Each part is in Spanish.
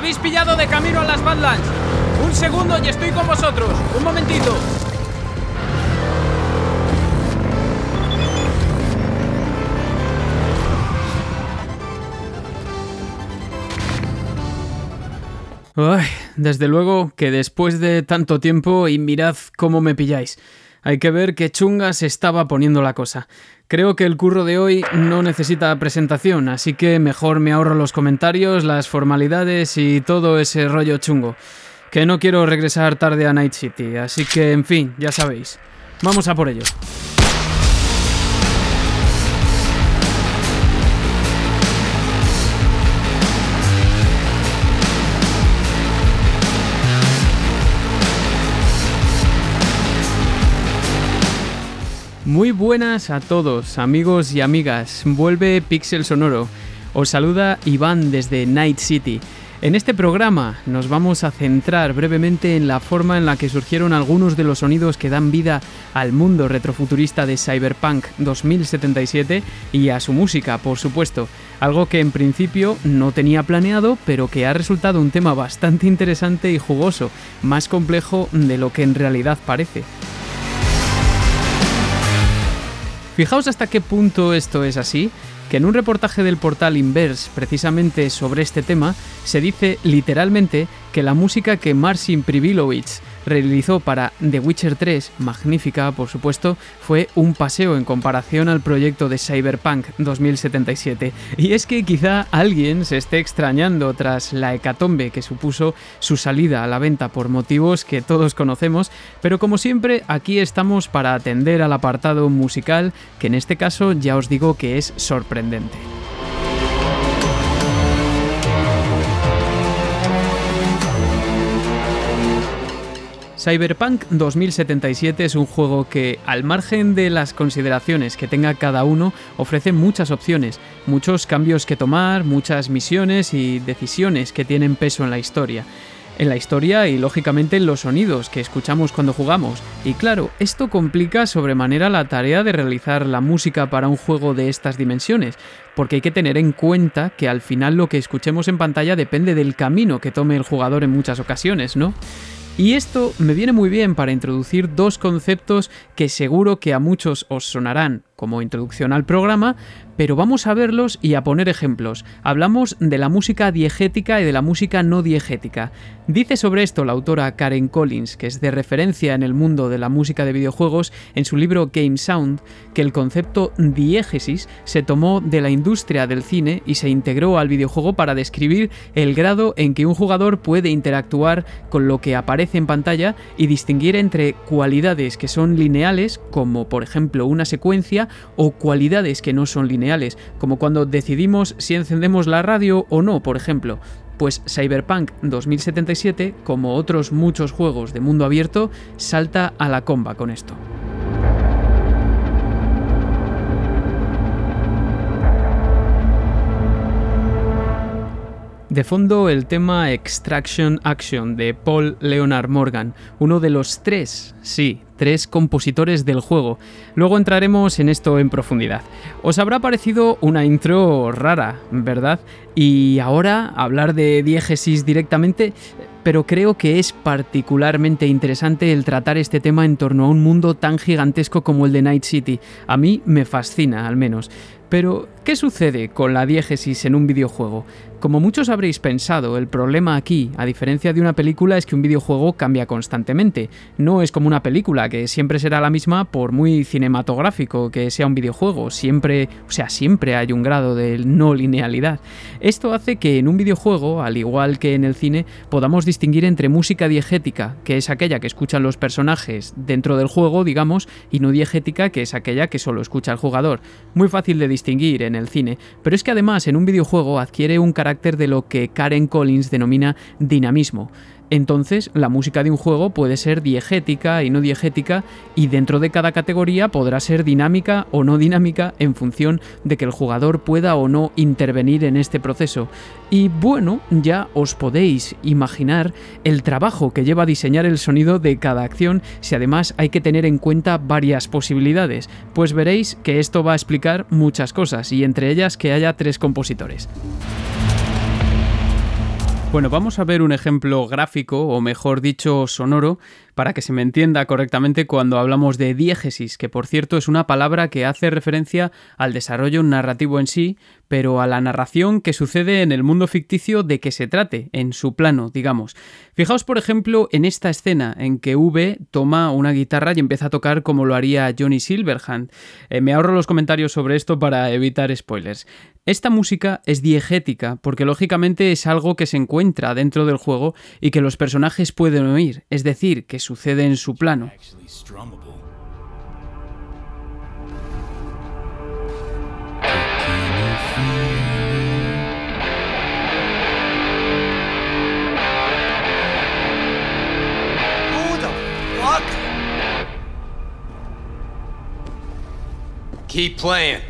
habéis pillado de camino a las Badlands. Un segundo y estoy con vosotros. Un momentito. Ay, desde luego que después de tanto tiempo y mirad cómo me pilláis. Hay que ver qué chunga se estaba poniendo la cosa. Creo que el curro de hoy no necesita presentación, así que mejor me ahorro los comentarios, las formalidades y todo ese rollo chungo. Que no quiero regresar tarde a Night City, así que en fin, ya sabéis. Vamos a por ello. Muy buenas a todos, amigos y amigas. Vuelve Pixel Sonoro. Os saluda Iván desde Night City. En este programa nos vamos a centrar brevemente en la forma en la que surgieron algunos de los sonidos que dan vida al mundo retrofuturista de Cyberpunk 2077 y a su música, por supuesto, algo que en principio no tenía planeado, pero que ha resultado un tema bastante interesante y jugoso, más complejo de lo que en realidad parece. Fijaos hasta qué punto esto es así, que en un reportaje del portal Inverse precisamente sobre este tema se dice literalmente que la música que Marcin Privilowicz realizó para The Witcher 3, magnífica por supuesto, fue un paseo en comparación al proyecto de Cyberpunk 2077. Y es que quizá alguien se esté extrañando tras la hecatombe que supuso su salida a la venta por motivos que todos conocemos, pero como siempre aquí estamos para atender al apartado musical, que en este caso ya os digo que es sorprendente. Cyberpunk 2077 es un juego que, al margen de las consideraciones que tenga cada uno, ofrece muchas opciones, muchos cambios que tomar, muchas misiones y decisiones que tienen peso en la historia. En la historia y lógicamente en los sonidos que escuchamos cuando jugamos. Y claro, esto complica sobremanera la tarea de realizar la música para un juego de estas dimensiones, porque hay que tener en cuenta que al final lo que escuchemos en pantalla depende del camino que tome el jugador en muchas ocasiones, ¿no? Y esto me viene muy bien para introducir dos conceptos que seguro que a muchos os sonarán como introducción al programa, pero vamos a verlos y a poner ejemplos. Hablamos de la música diegética y de la música no diegética. Dice sobre esto la autora Karen Collins, que es de referencia en el mundo de la música de videojuegos, en su libro Game Sound, que el concepto diégesis se tomó de la industria del cine y se integró al videojuego para describir el grado en que un jugador puede interactuar con lo que aparece en pantalla y distinguir entre cualidades que son lineales, como por ejemplo una secuencia, o cualidades que no son lineales, como cuando decidimos si encendemos la radio o no, por ejemplo. Pues Cyberpunk 2077, como otros muchos juegos de mundo abierto, salta a la comba con esto. De fondo el tema Extraction Action de Paul Leonard Morgan, uno de los tres, sí, tres compositores del juego. Luego entraremos en esto en profundidad. Os habrá parecido una intro rara, ¿verdad? Y ahora hablar de diégesis directamente, pero creo que es particularmente interesante el tratar este tema en torno a un mundo tan gigantesco como el de Night City. A mí me fascina, al menos. Pero, ¿qué sucede con la diégesis en un videojuego? Como muchos habréis pensado, el problema aquí, a diferencia de una película, es que un videojuego cambia constantemente. No es como una película, que siempre será la misma por muy cinematográfico que sea un videojuego. Siempre, o sea, siempre hay un grado de no linealidad. Esto hace que en un videojuego, al igual que en el cine, podamos distinguir entre música diegética, que es aquella que escuchan los personajes dentro del juego, digamos, y no diegética, que es aquella que solo escucha el jugador. Muy fácil de distinguir en el cine, pero es que además en un videojuego adquiere un carácter de lo que Karen Collins denomina dinamismo. Entonces, la música de un juego puede ser diegética y no diegética, y dentro de cada categoría podrá ser dinámica o no dinámica en función de que el jugador pueda o no intervenir en este proceso. Y bueno, ya os podéis imaginar el trabajo que lleva a diseñar el sonido de cada acción si además hay que tener en cuenta varias posibilidades, pues veréis que esto va a explicar muchas cosas y entre ellas que haya tres compositores. Bueno, vamos a ver un ejemplo gráfico, o mejor dicho, sonoro, para que se me entienda correctamente cuando hablamos de diégesis, que por cierto es una palabra que hace referencia al desarrollo narrativo en sí, pero a la narración que sucede en el mundo ficticio de que se trate, en su plano, digamos. Fijaos, por ejemplo, en esta escena en que V toma una guitarra y empieza a tocar como lo haría Johnny Silverhand. Eh, me ahorro los comentarios sobre esto para evitar spoilers. Esta música es diegética porque lógicamente es algo que se encuentra dentro del juego y que los personajes pueden oír, es decir, que sucede en su plano. Keep playing.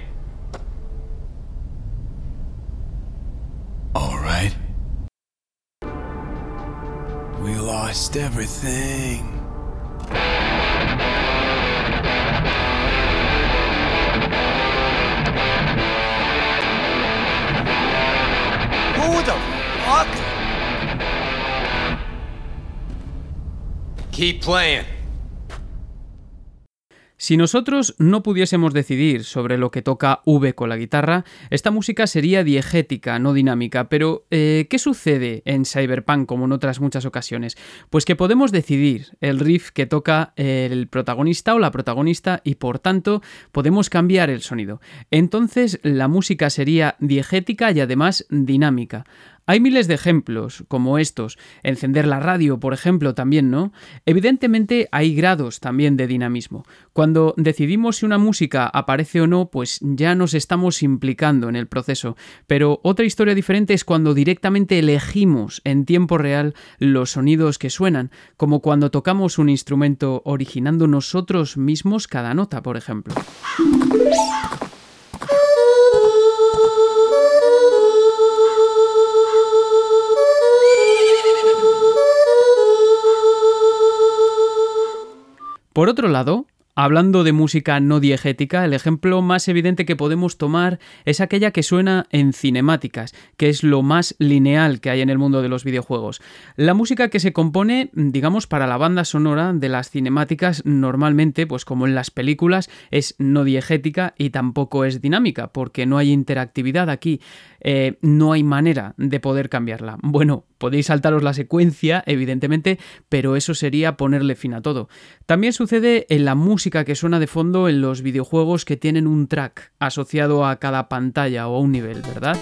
We lost everything. Who the fuck? Keep playing. Si nosotros no pudiésemos decidir sobre lo que toca V con la guitarra, esta música sería diegética, no dinámica. Pero, eh, ¿qué sucede en Cyberpunk como en otras muchas ocasiones? Pues que podemos decidir el riff que toca el protagonista o la protagonista y por tanto podemos cambiar el sonido. Entonces la música sería diegética y además dinámica. Hay miles de ejemplos como estos, encender la radio, por ejemplo, también, ¿no? Evidentemente hay grados también de dinamismo. Cuando decidimos si una música aparece o no, pues ya nos estamos implicando en el proceso. Pero otra historia diferente es cuando directamente elegimos en tiempo real los sonidos que suenan, como cuando tocamos un instrumento originando nosotros mismos cada nota, por ejemplo. Por otro lado, Hablando de música no diegética, el ejemplo más evidente que podemos tomar es aquella que suena en cinemáticas, que es lo más lineal que hay en el mundo de los videojuegos. La música que se compone, digamos, para la banda sonora de las cinemáticas normalmente, pues como en las películas, es no diegética y tampoco es dinámica, porque no hay interactividad aquí, eh, no hay manera de poder cambiarla. Bueno, podéis saltaros la secuencia, evidentemente, pero eso sería ponerle fin a todo. También sucede en la música que suena de fondo en los videojuegos que tienen un track asociado a cada pantalla o a un nivel, ¿verdad?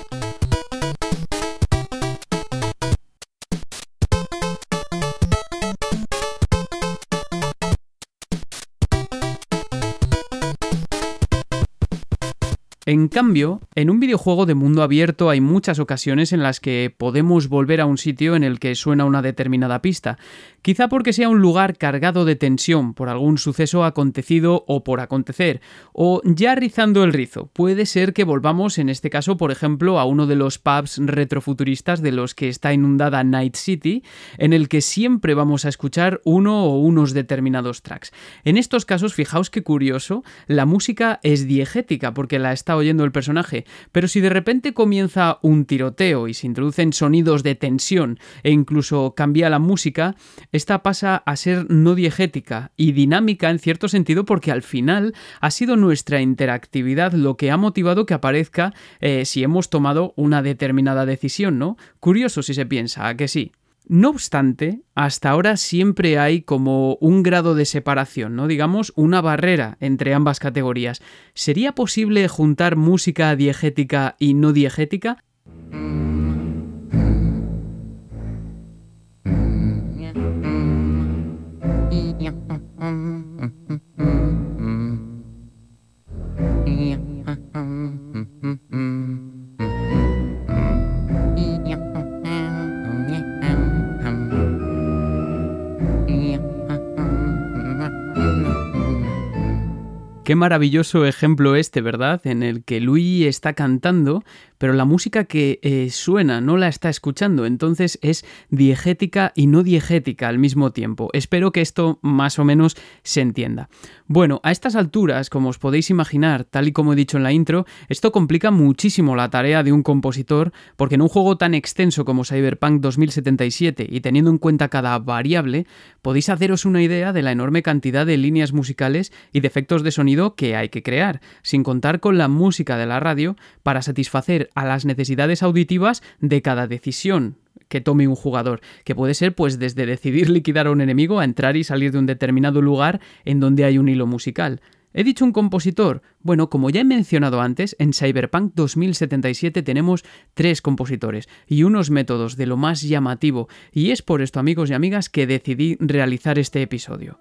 En cambio, en un videojuego de mundo abierto hay muchas ocasiones en las que podemos volver a un sitio en el que suena una determinada pista, quizá porque sea un lugar cargado de tensión por algún suceso acontecido o por acontecer, o ya rizando el rizo, puede ser que volvamos en este caso, por ejemplo, a uno de los pubs retrofuturistas de los que está inundada Night City, en el que siempre vamos a escuchar uno o unos determinados tracks. En estos casos, fijaos qué curioso, la música es diegética porque la está oyendo el personaje, pero si de repente comienza un tiroteo y se introducen sonidos de tensión e incluso cambia la música, esta pasa a ser no diegética y dinámica en cierto sentido porque al final ha sido nuestra interactividad lo que ha motivado que aparezca eh, si hemos tomado una determinada decisión, ¿no? Curioso si se piensa, ¿a que sí? No obstante, hasta ahora siempre hay como un grado de separación, ¿no? Digamos, una barrera entre ambas categorías. ¿Sería posible juntar música diegética y no diegética? Qué maravilloso ejemplo este, ¿verdad? En el que Louis está cantando, pero la música que eh, suena no la está escuchando, entonces es diegética y no diegética al mismo tiempo. Espero que esto más o menos se entienda. Bueno, a estas alturas, como os podéis imaginar, tal y como he dicho en la intro, esto complica muchísimo la tarea de un compositor, porque en un juego tan extenso como Cyberpunk 2077 y teniendo en cuenta cada variable, podéis haceros una idea de la enorme cantidad de líneas musicales y de efectos de sonido que hay que crear, sin contar con la música de la radio para satisfacer a las necesidades auditivas de cada decisión que tome un jugador, que puede ser pues desde decidir liquidar a un enemigo a entrar y salir de un determinado lugar en donde hay un hilo musical. ¿He dicho un compositor? Bueno, como ya he mencionado antes, en Cyberpunk 2077 tenemos tres compositores y unos métodos de lo más llamativo, y es por esto, amigos y amigas, que decidí realizar este episodio.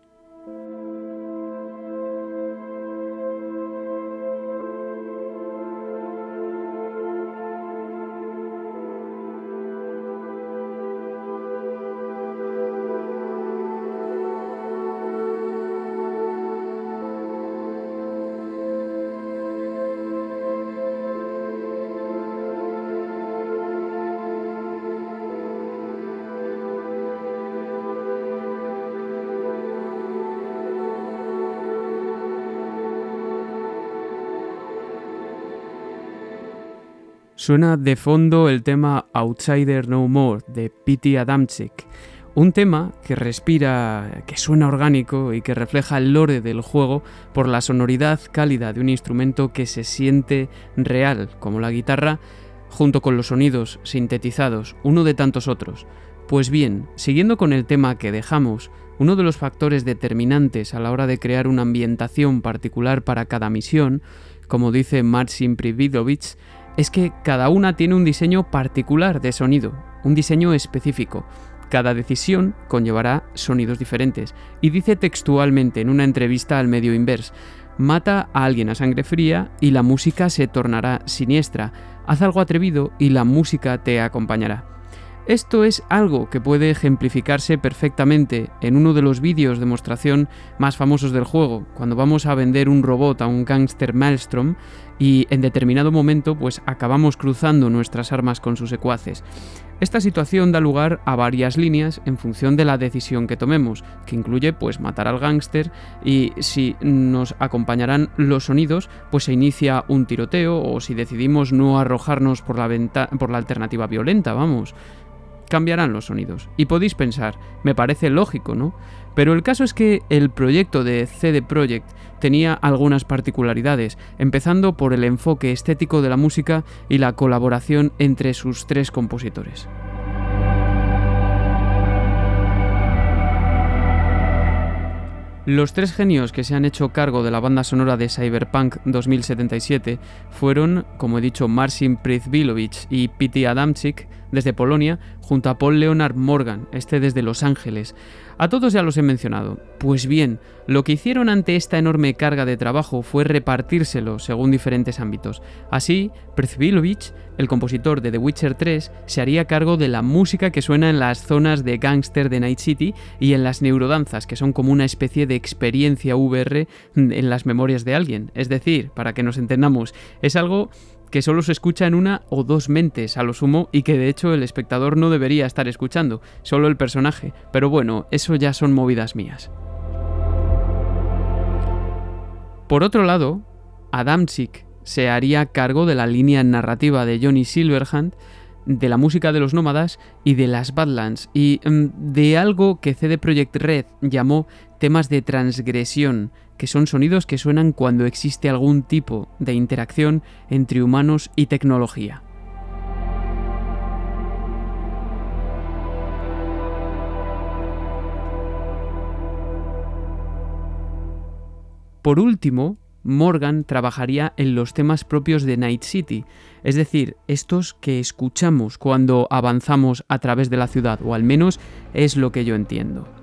Suena de fondo el tema Outsider No More de Pete Adamczyk, un tema que respira, que suena orgánico y que refleja el lore del juego por la sonoridad cálida de un instrumento que se siente real, como la guitarra, junto con los sonidos sintetizados, uno de tantos otros. Pues bien, siguiendo con el tema que dejamos, uno de los factores determinantes a la hora de crear una ambientación particular para cada misión, como dice Marcin Prividovich, es que cada una tiene un diseño particular de sonido, un diseño específico. Cada decisión conllevará sonidos diferentes. Y dice textualmente en una entrevista al medio Inverse, mata a alguien a sangre fría y la música se tornará siniestra. Haz algo atrevido y la música te acompañará. Esto es algo que puede ejemplificarse perfectamente en uno de los vídeos de demostración más famosos del juego, cuando vamos a vender un robot a un gángster Maelstrom y en determinado momento pues acabamos cruzando nuestras armas con sus secuaces. Esta situación da lugar a varias líneas en función de la decisión que tomemos, que incluye pues matar al gángster y si nos acompañarán los sonidos, pues se inicia un tiroteo o si decidimos no arrojarnos por la, por la alternativa violenta, vamos cambiarán los sonidos. Y podéis pensar, me parece lógico, ¿no? Pero el caso es que el proyecto de CD Projekt tenía algunas particularidades, empezando por el enfoque estético de la música y la colaboración entre sus tres compositores. Los tres genios que se han hecho cargo de la banda sonora de Cyberpunk 2077 fueron, como he dicho, Marcin Pryzbilovich y Pete Adamczyk desde Polonia, junto a Paul Leonard Morgan, este desde Los Ángeles. A todos ya los he mencionado. Pues bien, lo que hicieron ante esta enorme carga de trabajo fue repartírselo según diferentes ámbitos. Así, Przbilovich, el compositor de The Witcher 3, se haría cargo de la música que suena en las zonas de gangster de Night City y en las neurodanzas, que son como una especie de experiencia VR en las memorias de alguien. Es decir, para que nos entendamos, es algo que solo se escucha en una o dos mentes a lo sumo y que de hecho el espectador no debería estar escuchando, solo el personaje, pero bueno, eso ya son movidas mías. Por otro lado, Adamczyk se haría cargo de la línea narrativa de Johnny Silverhand, de la música de los nómadas y de las Badlands, y mm, de algo que CD Projekt Red llamó temas de transgresión, que son sonidos que suenan cuando existe algún tipo de interacción entre humanos y tecnología. Por último, Morgan trabajaría en los temas propios de Night City, es decir, estos que escuchamos cuando avanzamos a través de la ciudad, o al menos es lo que yo entiendo.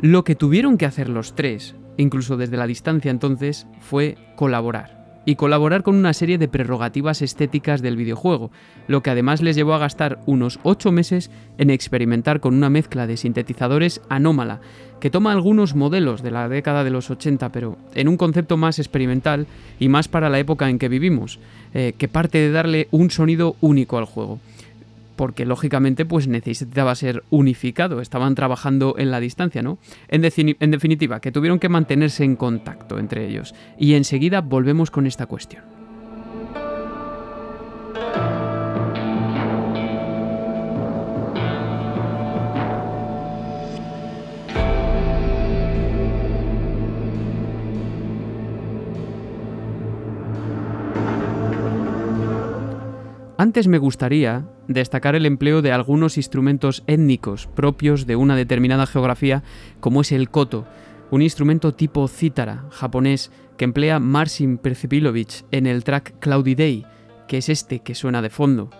Lo que tuvieron que hacer los tres incluso desde la distancia entonces, fue colaborar. y colaborar con una serie de prerrogativas estéticas del videojuego, lo que además les llevó a gastar unos 8 meses en experimentar con una mezcla de sintetizadores anómala, que toma algunos modelos de la década de los 80, pero en un concepto más experimental y más para la época en que vivimos, eh, que parte de darle un sonido único al juego porque lógicamente pues necesitaba ser unificado, estaban trabajando en la distancia, ¿no? En, en, definitiva, que tuvieron que mantenerse en contacto entre ellos. Y enseguida volvemos con esta cuestión. Antes me gustaría destacar el empleo de algunos instrumentos étnicos propios de una determinada geografía, como es el koto, un instrumento tipo cítara japonés que emplea Marcin Percipilovich en el track Cloudy Day, que es este que suena de fondo.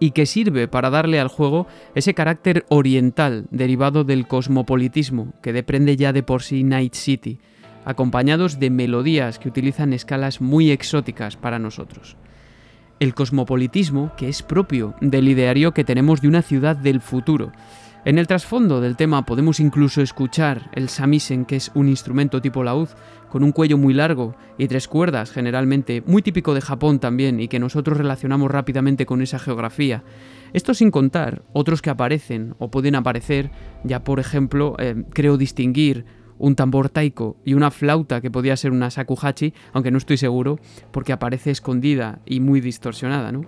y que sirve para darle al juego ese carácter oriental derivado del cosmopolitismo que deprende ya de por sí Night City, acompañados de melodías que utilizan escalas muy exóticas para nosotros. El cosmopolitismo, que es propio del ideario que tenemos de una ciudad del futuro. En el trasfondo del tema podemos incluso escuchar el samisen, que es un instrumento tipo laúd, con un cuello muy largo y tres cuerdas, generalmente, muy típico de Japón también y que nosotros relacionamos rápidamente con esa geografía. Esto sin contar otros que aparecen o pueden aparecer, ya por ejemplo, eh, creo distinguir un tambor taiko y una flauta que podía ser una shakuhachi, aunque no estoy seguro, porque aparece escondida y muy distorsionada. ¿no?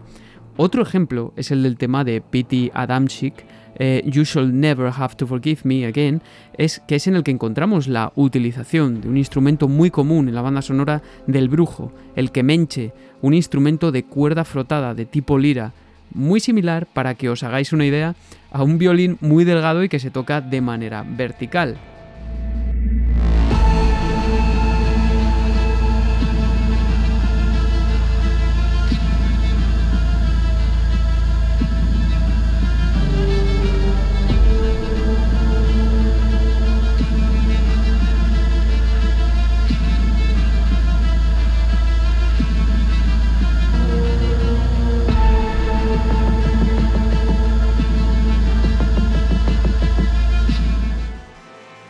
Otro ejemplo es el del tema de Pity Adamczyk, eh, You Shall Never Have to Forgive Me Again, es, que es en el que encontramos la utilización de un instrumento muy común en la banda sonora del brujo, el kemenche, un instrumento de cuerda frotada de tipo lira, muy similar, para que os hagáis una idea, a un violín muy delgado y que se toca de manera vertical.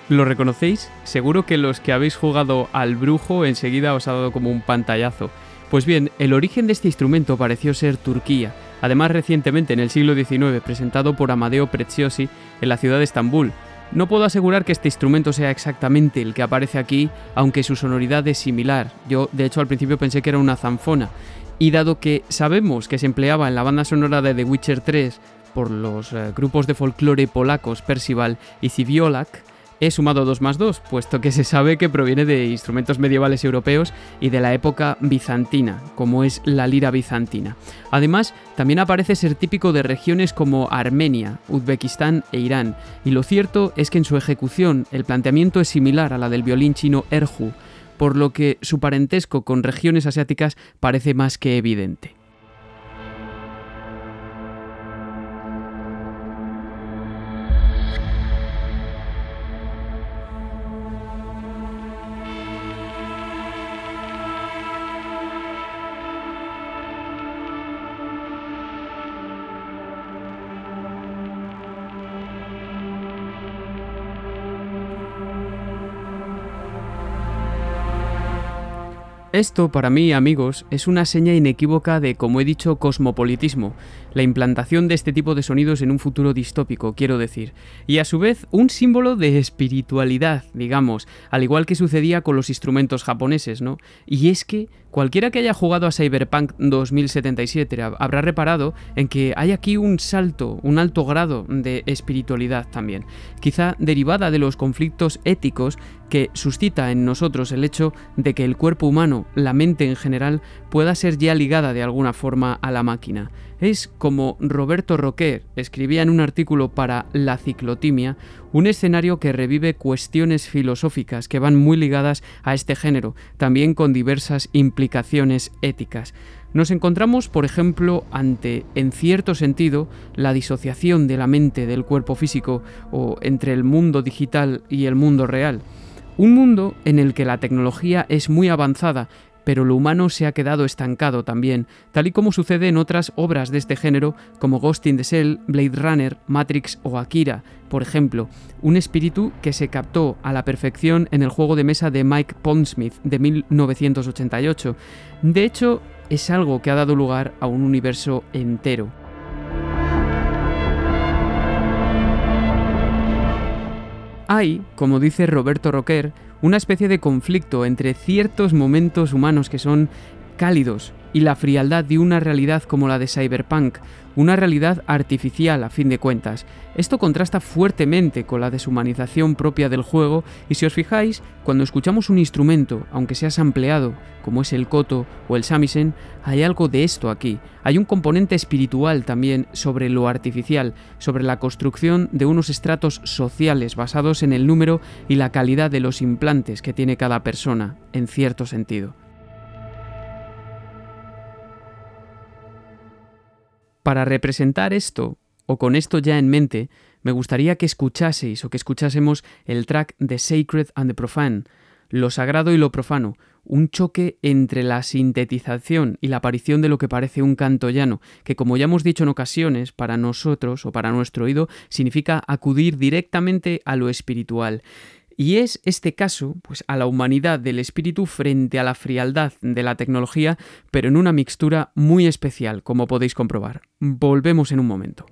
¿Lo reconocéis? Seguro que los que habéis jugado al brujo enseguida os ha dado como un pantallazo. Pues bien, el origen de este instrumento pareció ser Turquía, además recientemente en el siglo XIX presentado por Amadeo Preziosi en la ciudad de Estambul. No puedo asegurar que este instrumento sea exactamente el que aparece aquí, aunque su sonoridad es similar. Yo, de hecho, al principio pensé que era una zanfona. Y dado que sabemos que se empleaba en la banda sonora de The Witcher 3 por los eh, grupos de folclore polacos Percival y Civiolak, He sumado 2 más 2, puesto que se sabe que proviene de instrumentos medievales europeos y de la época bizantina, como es la lira bizantina. Además, también aparece ser típico de regiones como Armenia, Uzbekistán e Irán, y lo cierto es que en su ejecución el planteamiento es similar a la del violín chino Erhu, por lo que su parentesco con regiones asiáticas parece más que evidente. Esto, para mí, amigos, es una seña inequívoca de, como he dicho, cosmopolitismo, la implantación de este tipo de sonidos en un futuro distópico, quiero decir, y a su vez un símbolo de espiritualidad, digamos, al igual que sucedía con los instrumentos japoneses, ¿no? Y es que cualquiera que haya jugado a Cyberpunk 2077 habrá reparado en que hay aquí un salto, un alto grado de espiritualidad también, quizá derivada de los conflictos éticos que suscita en nosotros el hecho de que el cuerpo humano, la mente en general, pueda ser ya ligada de alguna forma a la máquina. Es, como Roberto Roquer escribía en un artículo para La ciclotimia, un escenario que revive cuestiones filosóficas que van muy ligadas a este género, también con diversas implicaciones éticas. Nos encontramos, por ejemplo, ante, en cierto sentido, la disociación de la mente del cuerpo físico o entre el mundo digital y el mundo real. Un mundo en el que la tecnología es muy avanzada pero lo humano se ha quedado estancado también, tal y como sucede en otras obras de este género como Ghost in the Shell, Blade Runner, Matrix o Akira, por ejemplo, un espíritu que se captó a la perfección en el juego de mesa de Mike Pondsmith de 1988. De hecho, es algo que ha dado lugar a un universo entero. Hay, como dice Roberto Roquer, una especie de conflicto entre ciertos momentos humanos que son cálidos y la frialdad de una realidad como la de Cyberpunk, una realidad artificial a fin de cuentas. Esto contrasta fuertemente con la deshumanización propia del juego y si os fijáis, cuando escuchamos un instrumento, aunque sea sampleado, como es el koto o el samisen, hay algo de esto aquí. Hay un componente espiritual también sobre lo artificial, sobre la construcción de unos estratos sociales basados en el número y la calidad de los implantes que tiene cada persona, en cierto sentido. Para representar esto, o con esto ya en mente, me gustaría que escuchaseis o que escuchásemos el track The Sacred and the Profane, lo sagrado y lo profano, un choque entre la sintetización y la aparición de lo que parece un canto llano, que como ya hemos dicho en ocasiones, para nosotros o para nuestro oído, significa acudir directamente a lo espiritual. Y es este caso, pues a la humanidad del espíritu frente a la frialdad de la tecnología, pero en una mixtura muy especial, como podéis comprobar. Volvemos en un momento.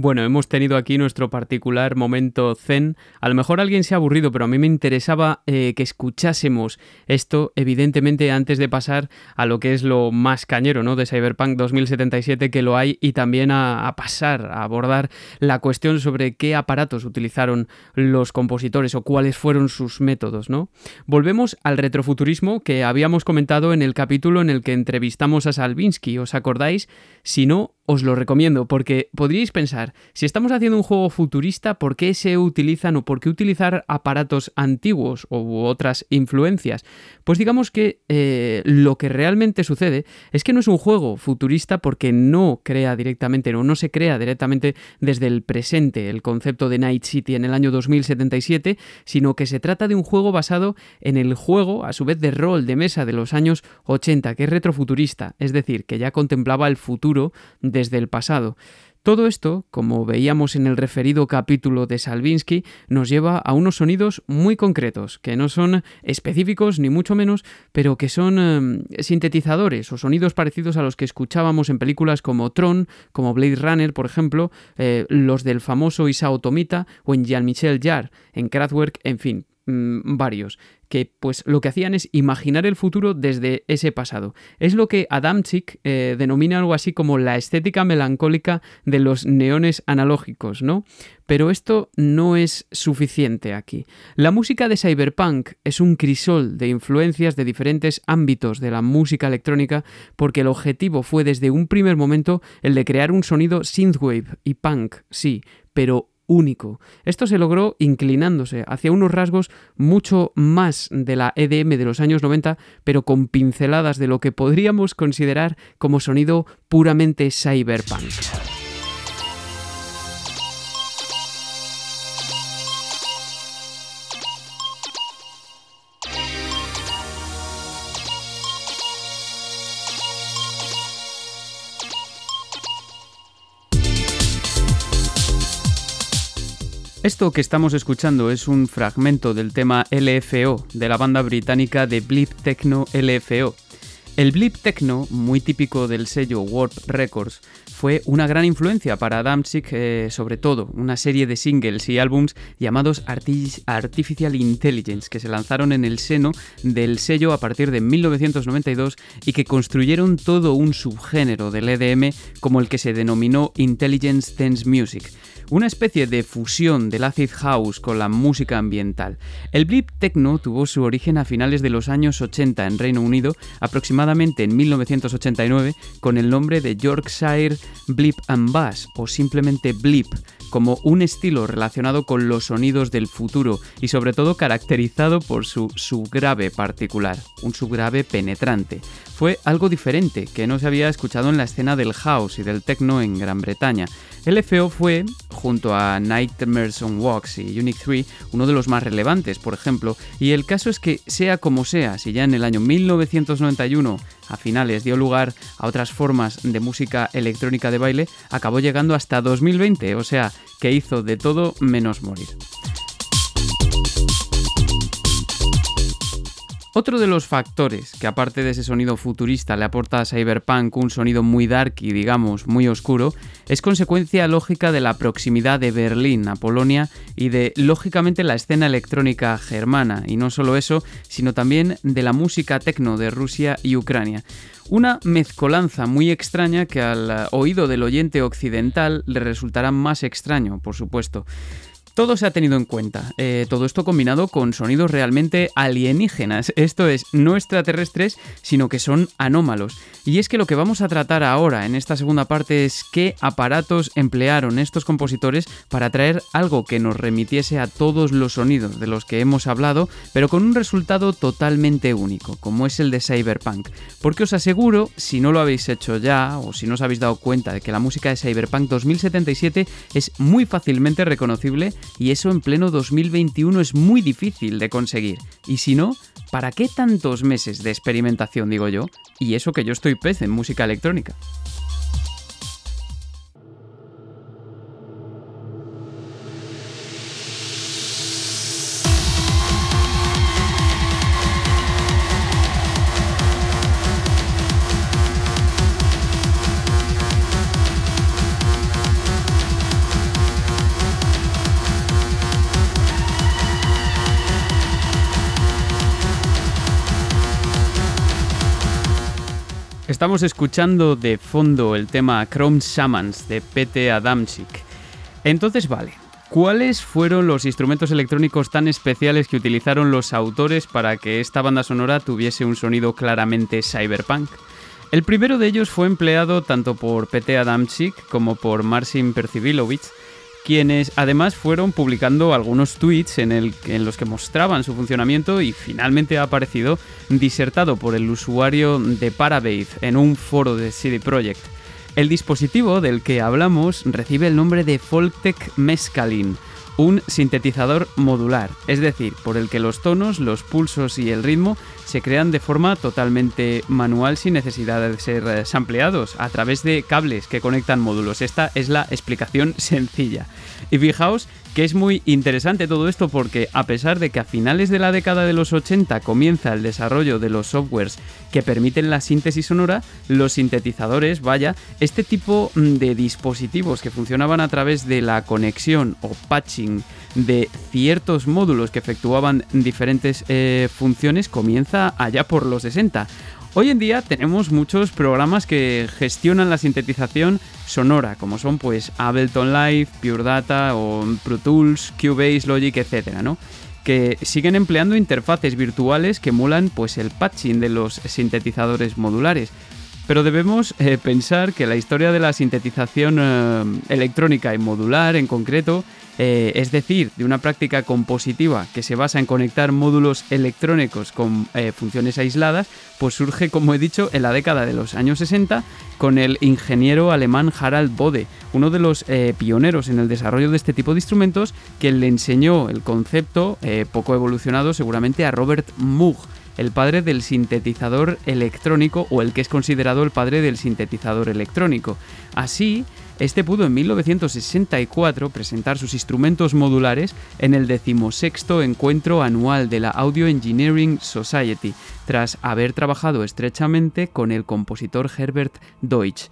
Bueno, hemos tenido aquí nuestro particular momento zen. A lo mejor alguien se ha aburrido, pero a mí me interesaba eh, que escuchásemos esto, evidentemente, antes de pasar a lo que es lo más cañero, ¿no? De Cyberpunk 2077, que lo hay, y también a, a pasar a abordar la cuestión sobre qué aparatos utilizaron los compositores o cuáles fueron sus métodos, ¿no? Volvemos al retrofuturismo que habíamos comentado en el capítulo en el que entrevistamos a Salvinsky, ¿os acordáis? Si no, os lo recomiendo, porque podríais pensar, si estamos haciendo un juego futurista, ¿por qué se utilizan o por qué utilizar aparatos antiguos u otras influencias? Pues digamos que eh, lo que realmente sucede es que no es un juego futurista porque no crea directamente, o no se crea directamente desde el presente el concepto de Night City en el año 2077, sino que se trata de un juego basado en el juego, a su vez de rol de mesa de los años 80, que es retrofuturista, es decir, que ya contemplaba el futuro de desde el pasado. Todo esto, como veíamos en el referido capítulo de Salvinsky, nos lleva a unos sonidos muy concretos, que no son específicos ni mucho menos, pero que son eh, sintetizadores o sonidos parecidos a los que escuchábamos en películas como Tron, como Blade Runner, por ejemplo, eh, los del famoso Isao Tomita o en Jean-Michel Jarre, en Kraftwerk, en fin, mm, varios que pues lo que hacían es imaginar el futuro desde ese pasado. Es lo que Adamczyk eh, denomina algo así como la estética melancólica de los neones analógicos, ¿no? Pero esto no es suficiente aquí. La música de Cyberpunk es un crisol de influencias de diferentes ámbitos de la música electrónica porque el objetivo fue desde un primer momento el de crear un sonido synthwave y punk, sí, pero único. Esto se logró inclinándose hacia unos rasgos mucho más de la EDM de los años 90, pero con pinceladas de lo que podríamos considerar como sonido puramente cyberpunk. Esto que estamos escuchando es un fragmento del tema LFO de la banda británica de Blip Techno LFO. El Blip Techno, muy típico del sello Warp Records, fue una gran influencia para Adamczyk, eh, sobre todo una serie de singles y álbums llamados Artificial Intelligence, que se lanzaron en el seno del sello a partir de 1992 y que construyeron todo un subgénero del EDM como el que se denominó Intelligence Dance Music una especie de fusión del acid house con la música ambiental. El blip techno tuvo su origen a finales de los años 80 en Reino Unido, aproximadamente en 1989, con el nombre de Yorkshire Blip and Bass o simplemente Blip, como un estilo relacionado con los sonidos del futuro y sobre todo caracterizado por su subgrave particular, un subgrave penetrante. Fue algo diferente que no se había escuchado en la escena del house y del techno en Gran Bretaña. LFO fue, junto a Nightmares on Walks y Unique 3, uno de los más relevantes, por ejemplo, y el caso es que, sea como sea, si ya en el año 1991 a finales dio lugar a otras formas de música electrónica de baile, acabó llegando hasta 2020, o sea, que hizo de todo menos morir. Otro de los factores que aparte de ese sonido futurista le aporta a Cyberpunk un sonido muy dark y digamos muy oscuro, es consecuencia lógica de la proximidad de Berlín a Polonia y de lógicamente la escena electrónica germana, y no solo eso, sino también de la música techno de Rusia y Ucrania. Una mezcolanza muy extraña que al oído del oyente occidental le resultará más extraño, por supuesto. Todo se ha tenido en cuenta, eh, todo esto combinado con sonidos realmente alienígenas, esto es, no extraterrestres, sino que son anómalos. Y es que lo que vamos a tratar ahora en esta segunda parte es qué aparatos emplearon estos compositores para traer algo que nos remitiese a todos los sonidos de los que hemos hablado, pero con un resultado totalmente único, como es el de Cyberpunk. Porque os aseguro, si no lo habéis hecho ya, o si no os habéis dado cuenta de que la música de Cyberpunk 2077 es muy fácilmente reconocible, y eso en pleno 2021 es muy difícil de conseguir. Y si no, ¿para qué tantos meses de experimentación, digo yo? Y eso que yo estoy pez en música electrónica. Estamos escuchando de fondo el tema Chrome Shamans de Pete Adamczyk. Entonces, vale, ¿cuáles fueron los instrumentos electrónicos tan especiales que utilizaron los autores para que esta banda sonora tuviese un sonido claramente cyberpunk? El primero de ellos fue empleado tanto por Pete Adamczyk como por Marcin Percibilovich, quienes además fueron publicando algunos tweets en, los que mostraban su funcionamiento y finalmente ha aparecido disertado por el usuario de Parabase en un foro de CD Projekt. El dispositivo del que hablamos recibe el nombre de Folktech Mescaline, un sintetizador modular, es decir, por el que los tonos, los pulsos y el ritmo se crean de forma totalmente manual sin necesidad de ser eh, sampleados a través de cables que conectan módulos. Esta es la explicación sencilla. Y fijaos que es muy interesante todo esto porque a pesar de que a finales de la década de los 80 comienza el desarrollo de los softwares que permiten la síntesis sonora, los sintetizadores, vaya, este tipo de dispositivos que funcionaban a través de la conexión o patching de ciertos módulos que efectuaban diferentes eh, funciones comienza allá por los 60. Hoy en día tenemos muchos programas que gestionan la sintetización sonora, como son pues Ableton Live, Pure Data o Pro Tools, Cubase, Logic, etcétera, ¿no? que siguen empleando interfaces virtuales que emulan pues el patching de los sintetizadores modulares. Pero debemos eh, pensar que la historia de la sintetización eh, electrónica y modular en concreto eh, es decir, de una práctica compositiva que se basa en conectar módulos electrónicos con eh, funciones aisladas, pues surge, como he dicho, en la década de los años 60 con el ingeniero alemán Harald Bode, uno de los eh, pioneros en el desarrollo de este tipo de instrumentos, que le enseñó el concepto, poco evolucionado seguramente, a Robert Moog el padre del sintetizador electrónico o el que es considerado el padre del sintetizador electrónico. Así, este pudo en 1964 presentar sus instrumentos modulares en el decimosexto encuentro anual de la Audio Engineering Society, tras haber trabajado estrechamente con el compositor Herbert Deutsch.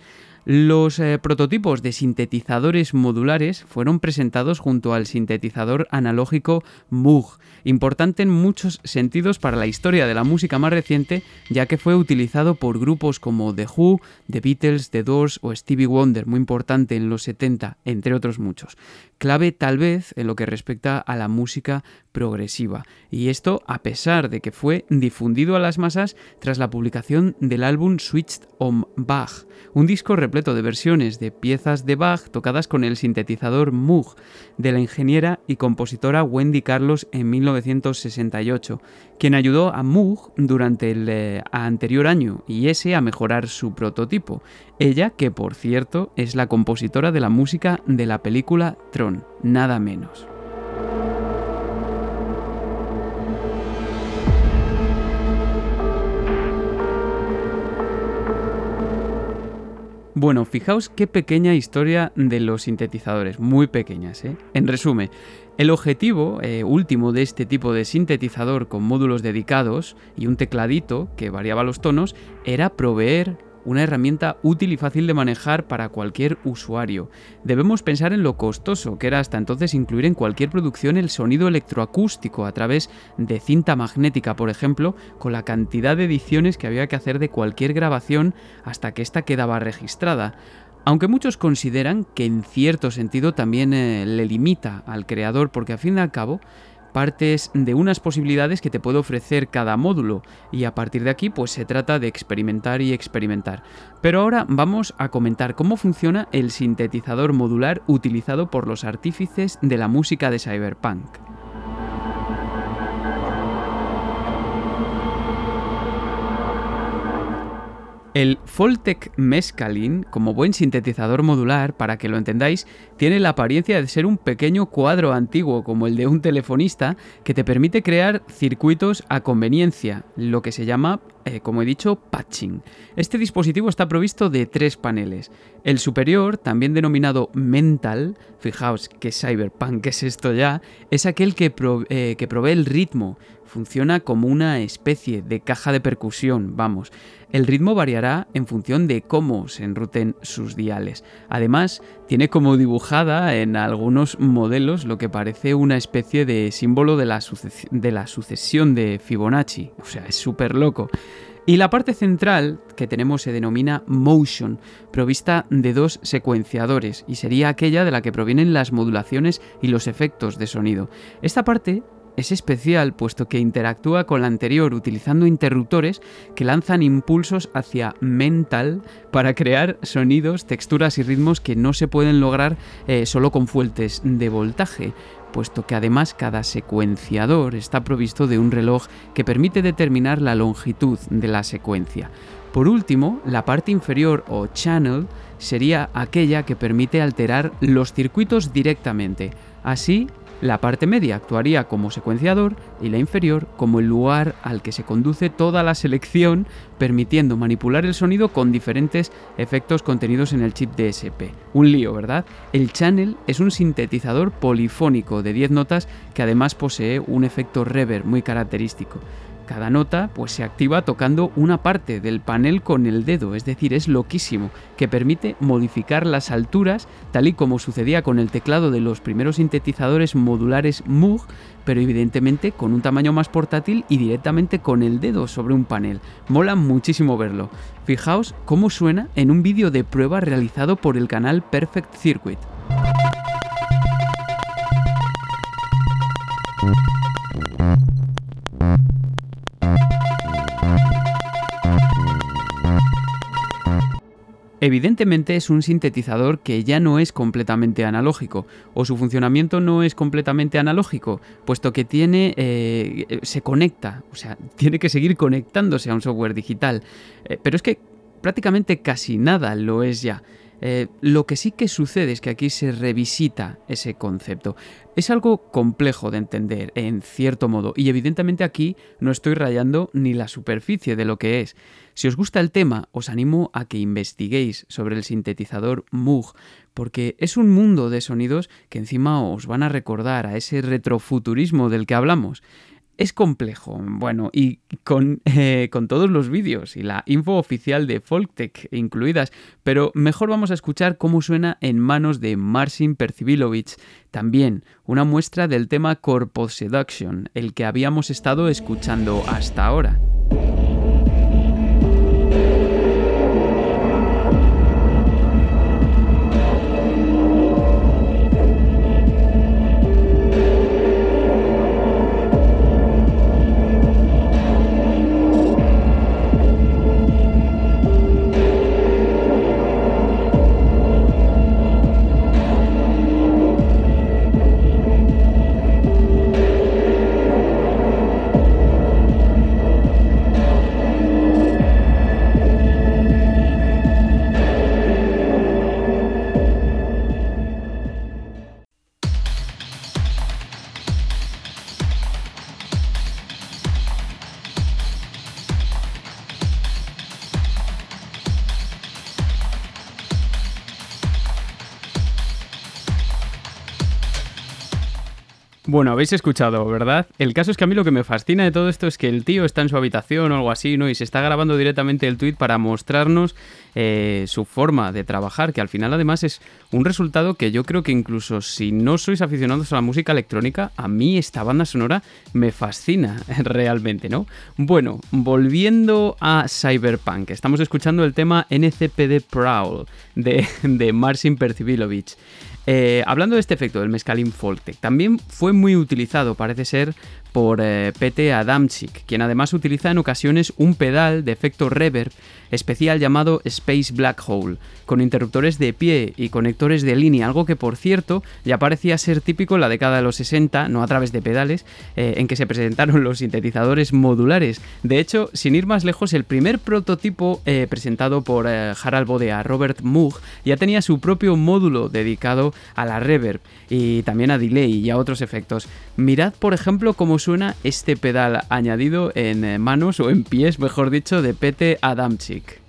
Los eh, prototipos de sintetizadores modulares fueron presentados junto al sintetizador analógico Moog, importante en muchos sentidos para la historia de la música más reciente, ya que fue utilizado por grupos como The Who, The Beatles, The Doors o Stevie Wonder, muy importante en los 70, entre otros muchos. Clave tal vez en lo que respecta a la música progresiva. Y esto a pesar de que fue difundido a las masas tras la publicación del álbum Switched on Bach, un disco repleto de versiones de piezas de Bach tocadas con el sintetizador Moog de la ingeniera y compositora Wendy Carlos en 1968, quien ayudó a Moog durante el eh, anterior año y ese a mejorar su prototipo. Ella, que por cierto es la compositora de la música de la película Tron, nada menos. Bueno, fijaos qué pequeña historia de los sintetizadores, muy pequeñas. ¿eh? En resumen, el objetivo eh, último de este tipo de sintetizador con módulos dedicados y un tecladito que variaba los tonos era proveer una herramienta útil y fácil de manejar para cualquier usuario. Debemos pensar en lo costoso que era hasta entonces incluir en cualquier producción el sonido electroacústico a través de cinta magnética, por ejemplo, con la cantidad de ediciones que había que hacer de cualquier grabación hasta que ésta quedaba registrada. Aunque muchos consideran que en cierto sentido también eh, le limita al creador porque al fin y al cabo partes de unas posibilidades que te puede ofrecer cada módulo y a partir de aquí pues se trata de experimentar y experimentar. Pero ahora vamos a comentar cómo funciona el sintetizador modular utilizado por los artífices de la música de cyberpunk. El Foltec Mescaline, como buen sintetizador modular, para que lo entendáis, tiene la apariencia de ser un pequeño cuadro antiguo como el de un telefonista que te permite crear circuitos a conveniencia, lo que se llama, eh, como he dicho, patching. Este dispositivo está provisto de tres paneles. El superior, también denominado mental, fijaos que cyberpunk es esto ya, es aquel que, eh, que provee el ritmo, funciona como una especie de caja de percusión, vamos. El ritmo variará en función de cómo se enruten sus diales. Además, tiene como dibujada en algunos modelos lo que parece una especie de símbolo de la, de la sucesión de Fibonacci. O sea, es súper loco. Y la parte central que tenemos se denomina motion, provista de dos secuenciadores, y sería aquella de la que provienen las modulaciones y los efectos de sonido. Esta parte es especial puesto que interactúa con la anterior utilizando interruptores que lanzan impulsos hacia mental para crear sonidos, texturas y ritmos que no se pueden lograr eh, solo con fuentes de voltaje puesto que además cada secuenciador está provisto de un reloj que permite determinar la longitud de la secuencia. Por último, la parte inferior o channel sería aquella que permite alterar los circuitos directamente. Así, la parte media actuaría como secuenciador y la inferior como el lugar al que se conduce toda la selección, permitiendo manipular el sonido con diferentes efectos contenidos en el chip DSP. Un lío, ¿verdad? El channel es un sintetizador polifónico de 10 notas que además posee un efecto reverb muy característico. Cada nota pues se activa tocando una parte del panel con el dedo, es decir, es loquísimo, que permite modificar las alturas tal y como sucedía con el teclado de los primeros sintetizadores modulares Moog, pero evidentemente con un tamaño más portátil y directamente con el dedo sobre un panel. Mola muchísimo verlo. Fijaos cómo suena en un vídeo de prueba realizado por el canal Perfect Circuit. Evidentemente es un sintetizador que ya no es completamente analógico, o su funcionamiento no es completamente analógico, puesto que tiene, eh, se conecta, o sea, tiene que seguir conectándose a un software digital. Eh, pero es que prácticamente casi nada lo es ya. Eh, lo que sí que sucede es que aquí se revisita ese concepto. Es algo complejo de entender, en cierto modo, y evidentemente aquí no estoy rayando ni la superficie de lo que es. Si os gusta el tema, os animo a que investiguéis sobre el sintetizador Moog, porque es un mundo de sonidos que encima os van a recordar a ese retrofuturismo del que hablamos. Es complejo, bueno, y con, eh, con todos los vídeos y la info oficial de Folktech incluidas, pero mejor vamos a escuchar cómo suena en manos de Marcin Percibilovich, también una muestra del tema Corpo Seduction, el que habíamos estado escuchando hasta ahora. Bueno, habéis escuchado, ¿verdad? El caso es que a mí lo que me fascina de todo esto es que el tío está en su habitación o algo así, ¿no? Y se está grabando directamente el tweet para mostrarnos eh, su forma de trabajar, que al final además es un resultado que yo creo que incluso si no sois aficionados a la música electrónica, a mí esta banda sonora me fascina realmente, ¿no? Bueno, volviendo a Cyberpunk, estamos escuchando el tema NCPD Prowl de, de Marcin Percibilovich. Eh, hablando de este efecto del Mescaline Folktech, también fue muy utilizado, parece ser, por eh, Pete Adamczyk, quien además utiliza en ocasiones un pedal de efecto reverb especial llamado Space Black Hole, con interruptores de pie y conectores de línea, algo que por cierto ya parecía ser típico en la década de los 60, no a través de pedales, eh, en que se presentaron los sintetizadores modulares. De hecho, sin ir más lejos, el primer prototipo eh, presentado por Harald Bode Robert Moog ya tenía su propio módulo dedicado a la reverb y también a delay y a otros efectos. Mirad, por ejemplo, cómo suena este pedal añadido en eh, manos o en pies, mejor dicho, de Pete Adamczyk.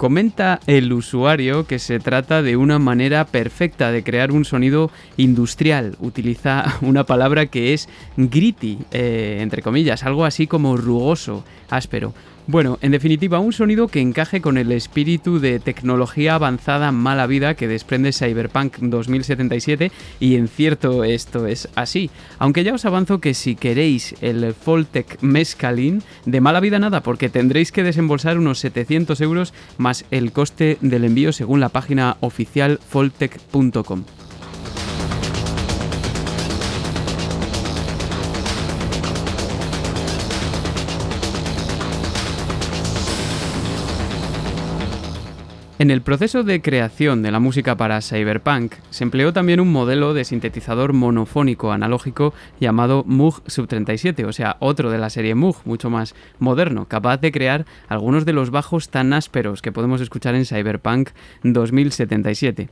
Comenta el usuario que se trata de una manera perfecta de crear un sonido industrial. Utiliza una palabra que es gritty, eh, entre comillas, algo así como rugoso, áspero. Bueno, en definitiva, un sonido que encaje con el espíritu de tecnología avanzada mala vida que desprende Cyberpunk 2077 y en cierto esto es así. Aunque ya os avanzo que si queréis el Foltec Mescaline, de mala vida nada, porque tendréis que desembolsar unos 700 euros más el coste del envío según la página oficial foltec.com. En el proceso de creación de la música para Cyberpunk se empleó también un modelo de sintetizador monofónico analógico llamado Moog Sub37, o sea, otro de la serie Moog, mucho más moderno, capaz de crear algunos de los bajos tan ásperos que podemos escuchar en Cyberpunk 2077.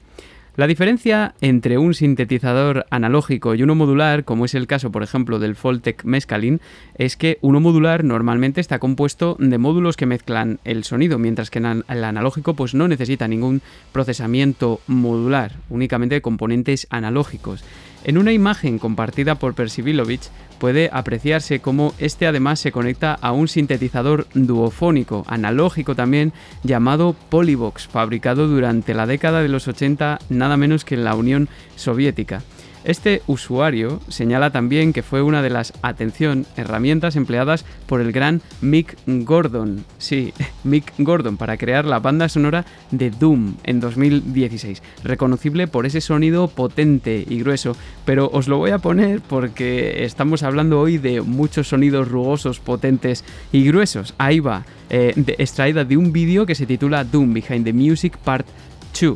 La diferencia entre un sintetizador analógico y uno modular, como es el caso por ejemplo del Foltec Mescaline, es que uno modular normalmente está compuesto de módulos que mezclan el sonido, mientras que el analógico pues no necesita ningún procesamiento modular, únicamente componentes analógicos. En una imagen compartida por Persivilovich puede apreciarse cómo este además se conecta a un sintetizador duofónico, analógico también, llamado Polybox, fabricado durante la década de los 80 nada menos que en la Unión Soviética. Este usuario señala también que fue una de las, atención, herramientas empleadas por el gran Mick Gordon, sí, Mick Gordon, para crear la banda sonora de Doom en 2016, reconocible por ese sonido potente y grueso, pero os lo voy a poner porque estamos hablando hoy de muchos sonidos rugosos, potentes y gruesos. Ahí va, eh, extraída de un vídeo que se titula Doom Behind the Music Part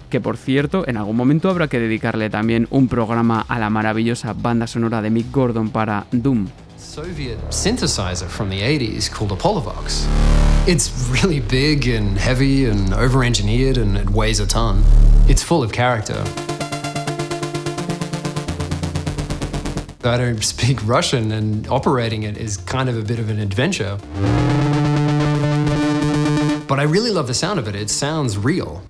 que por cierto, en algún momento habrá que dedicarle también un programa a la maravillosa banda sonora de Mick Gordon para Doom. Soviet synthesizer from the 80s called a Polivox. It's really big and heavy and over engineered and it weighs a ton. It's full of character. I don't speak Russian and operating it is kind of a bit of an adventure. But I really love the sound of it, it sounds real.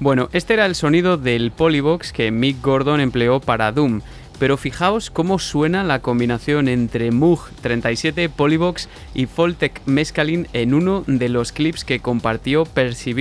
Bueno, este era el sonido del Polybox que Mick Gordon empleó para Doom, pero fijaos cómo suena la combinación entre Moog 37 Polybox y Foltec Mescaline en uno de los clips que compartió Percy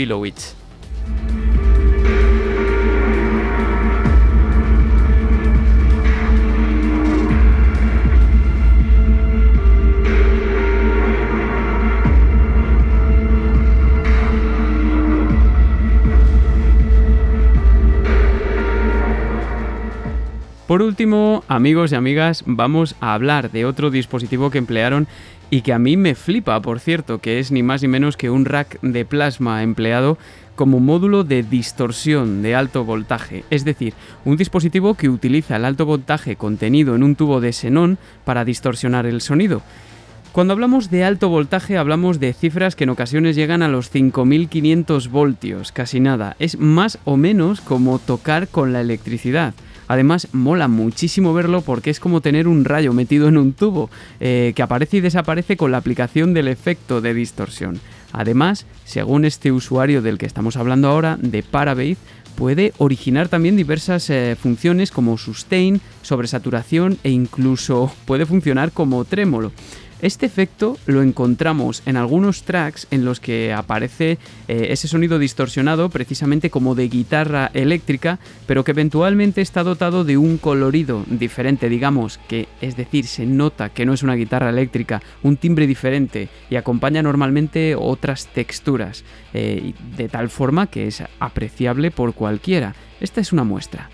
Por último, amigos y amigas, vamos a hablar de otro dispositivo que emplearon y que a mí me flipa, por cierto, que es ni más ni menos que un rack de plasma empleado como módulo de distorsión de alto voltaje, es decir, un dispositivo que utiliza el alto voltaje contenido en un tubo de xenón para distorsionar el sonido. Cuando hablamos de alto voltaje hablamos de cifras que en ocasiones llegan a los 5500 voltios, casi nada, es más o menos como tocar con la electricidad. Además, mola muchísimo verlo porque es como tener un rayo metido en un tubo eh, que aparece y desaparece con la aplicación del efecto de distorsión. Además, según este usuario del que estamos hablando ahora, de Parabase, puede originar también diversas eh, funciones como sustain, sobresaturación e incluso puede funcionar como trémolo. Este efecto lo encontramos en algunos tracks en los que aparece eh, ese sonido distorsionado precisamente como de guitarra eléctrica, pero que eventualmente está dotado de un colorido diferente, digamos, que es decir, se nota que no es una guitarra eléctrica, un timbre diferente y acompaña normalmente otras texturas, eh, de tal forma que es apreciable por cualquiera. Esta es una muestra.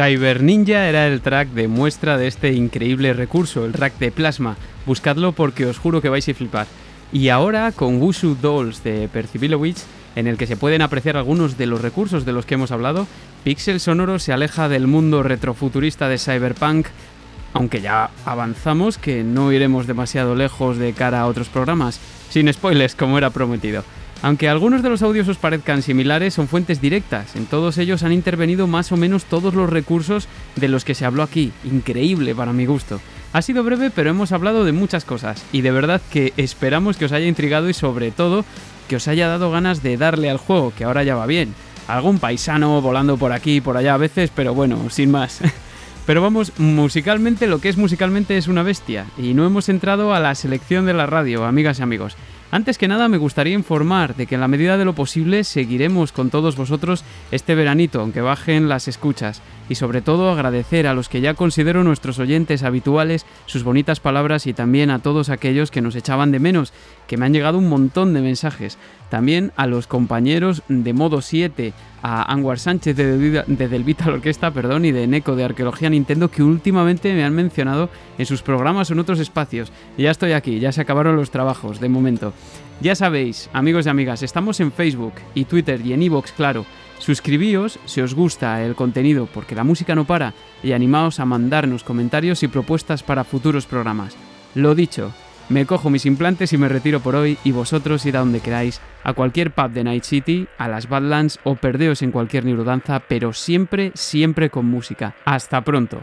Cyber Ninja era el track de muestra de este increíble recurso, el rack de plasma. Buscadlo porque os juro que vais a flipar. Y ahora con Wushu Dolls de Percibilowicz, en el que se pueden apreciar algunos de los recursos de los que hemos hablado, Pixel Sonoro se aleja del mundo retrofuturista de Cyberpunk, aunque ya avanzamos que no iremos demasiado lejos de cara a otros programas, sin spoilers como era prometido. Aunque algunos de los audios os parezcan similares, son fuentes directas. En todos ellos han intervenido más o menos todos los recursos de los que se habló aquí. Increíble para mi gusto. Ha sido breve, pero hemos hablado de muchas cosas. Y de verdad que esperamos que os haya intrigado y sobre todo que os haya dado ganas de darle al juego, que ahora ya va bien. Algún paisano volando por aquí y por allá a veces, pero bueno, sin más. Pero vamos, musicalmente lo que es musicalmente es una bestia. Y no hemos entrado a la selección de la radio, amigas y amigos. Antes que nada me gustaría informar de que en la medida de lo posible seguiremos con todos vosotros este veranito, aunque bajen las escuchas, y sobre todo agradecer a los que ya considero nuestros oyentes habituales sus bonitas palabras y también a todos aquellos que nos echaban de menos, que me han llegado un montón de mensajes. También a los compañeros de Modo 7, a Anwar Sánchez de, de Delvita Orquesta perdón, y de Neco de Arqueología Nintendo que últimamente me han mencionado en sus programas o en otros espacios. Ya estoy aquí, ya se acabaron los trabajos, de momento. Ya sabéis, amigos y amigas, estamos en Facebook y Twitter y en Evox, claro. Suscribíos si os gusta el contenido porque la música no para y animaos a mandarnos comentarios y propuestas para futuros programas. Lo dicho, me cojo mis implantes y me retiro por hoy y vosotros id a donde queráis, a cualquier pub de Night City, a las Badlands o perdeos en cualquier neurodanza, pero siempre, siempre con música. Hasta pronto.